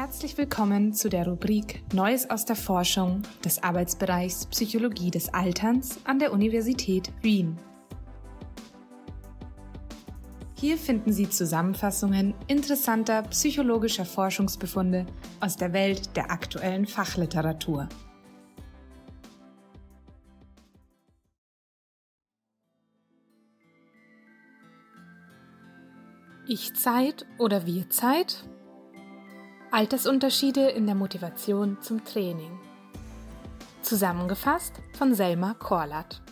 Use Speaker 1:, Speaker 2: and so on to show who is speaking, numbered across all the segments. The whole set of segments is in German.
Speaker 1: Herzlich willkommen zu der Rubrik Neues aus der Forschung des Arbeitsbereichs Psychologie des Alterns an der Universität Wien. Hier finden Sie Zusammenfassungen interessanter psychologischer Forschungsbefunde aus der Welt der aktuellen Fachliteratur. Ich-Zeit oder Wir-Zeit? Altersunterschiede in der Motivation zum Training. Zusammengefasst von Selma Korlat.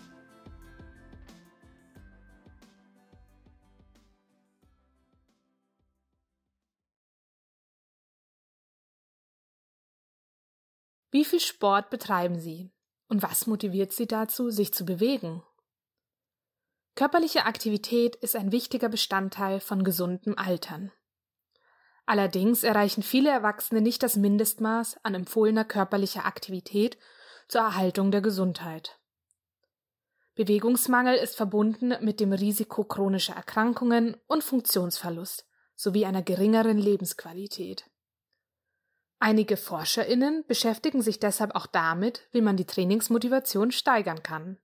Speaker 1: Wie viel Sport betreiben Sie? Und was motiviert Sie dazu, sich zu bewegen? Körperliche Aktivität ist ein wichtiger Bestandteil von gesundem Altern. Allerdings erreichen viele Erwachsene nicht das Mindestmaß an empfohlener körperlicher Aktivität zur Erhaltung der Gesundheit. Bewegungsmangel ist verbunden mit dem Risiko chronischer Erkrankungen und Funktionsverlust sowie einer geringeren Lebensqualität. Einige Forscherinnen beschäftigen sich deshalb auch damit, wie man die Trainingsmotivation steigern kann.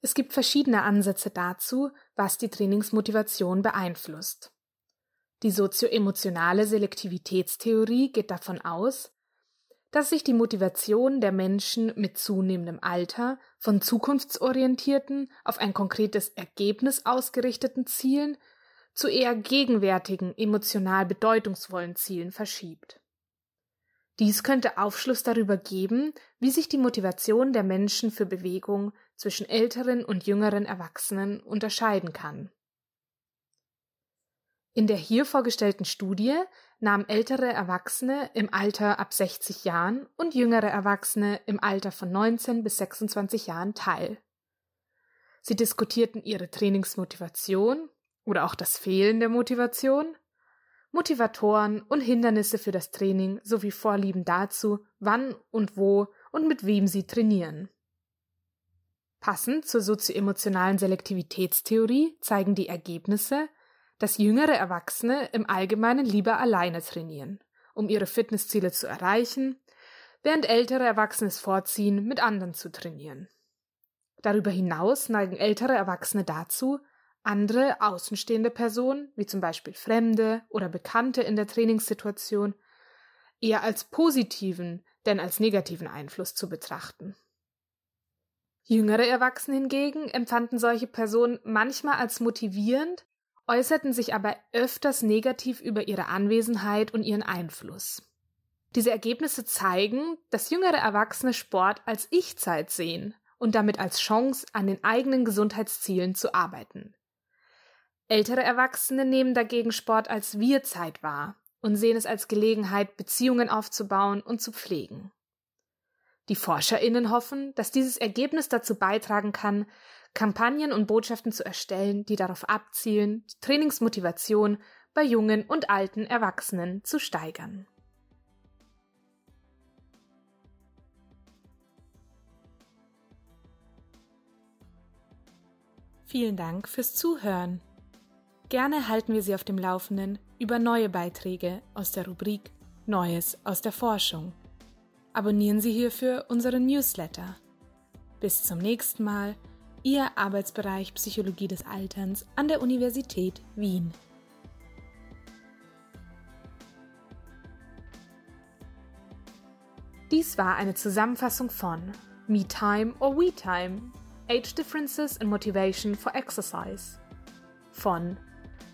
Speaker 1: Es gibt verschiedene Ansätze dazu, was die Trainingsmotivation beeinflusst. Die sozioemotionale Selektivitätstheorie geht davon aus, dass sich die Motivation der Menschen mit zunehmendem Alter von zukunftsorientierten, auf ein konkretes Ergebnis ausgerichteten Zielen zu eher gegenwärtigen, emotional bedeutungsvollen Zielen verschiebt. Dies könnte Aufschluss darüber geben, wie sich die Motivation der Menschen für Bewegung zwischen älteren und jüngeren Erwachsenen unterscheiden kann. In der hier vorgestellten Studie nahmen ältere Erwachsene im Alter ab 60 Jahren und jüngere Erwachsene im Alter von 19 bis 26 Jahren teil. Sie diskutierten ihre Trainingsmotivation oder auch das Fehlen der Motivation, Motivatoren und Hindernisse für das Training sowie Vorlieben dazu, wann und wo und mit wem sie trainieren. Passend zur sozioemotionalen Selektivitätstheorie zeigen die Ergebnisse, dass jüngere Erwachsene im Allgemeinen lieber alleine trainieren, um ihre Fitnessziele zu erreichen, während ältere Erwachsene es vorziehen, mit anderen zu trainieren. Darüber hinaus neigen ältere Erwachsene dazu, andere außenstehende Personen, wie zum Beispiel Fremde oder Bekannte in der Trainingssituation, eher als positiven, denn als negativen Einfluss zu betrachten. Jüngere Erwachsene hingegen empfanden solche Personen manchmal als motivierend äußerten sich aber öfters negativ über ihre Anwesenheit und ihren Einfluss. Diese Ergebnisse zeigen, dass jüngere Erwachsene Sport als Ich-Zeit sehen und damit als Chance, an den eigenen Gesundheitszielen zu arbeiten. Ältere Erwachsene nehmen dagegen Sport als Wir-Zeit wahr und sehen es als Gelegenheit, Beziehungen aufzubauen und zu pflegen. Die ForscherInnen hoffen, dass dieses Ergebnis dazu beitragen kann, Kampagnen und Botschaften zu erstellen, die darauf abzielen, die Trainingsmotivation bei jungen und alten Erwachsenen zu steigern. Vielen Dank fürs Zuhören. Gerne halten wir Sie auf dem Laufenden über neue Beiträge aus der Rubrik Neues aus der Forschung. Abonnieren Sie hierfür unseren Newsletter. Bis zum nächsten Mal Ihr Arbeitsbereich Psychologie des Alterns an der Universität Wien. Dies war eine Zusammenfassung von Me Time or We Time Age Differences in Motivation for Exercise von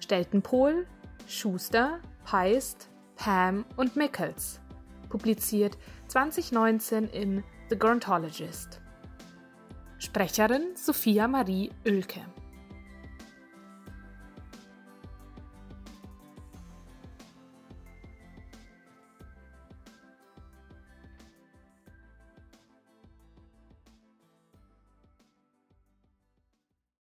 Speaker 1: Steltenpohl, Schuster, Peist, Pam und Mickels, publiziert 2019 in The Gerontologist. Sprecherin Sophia Marie Oelke.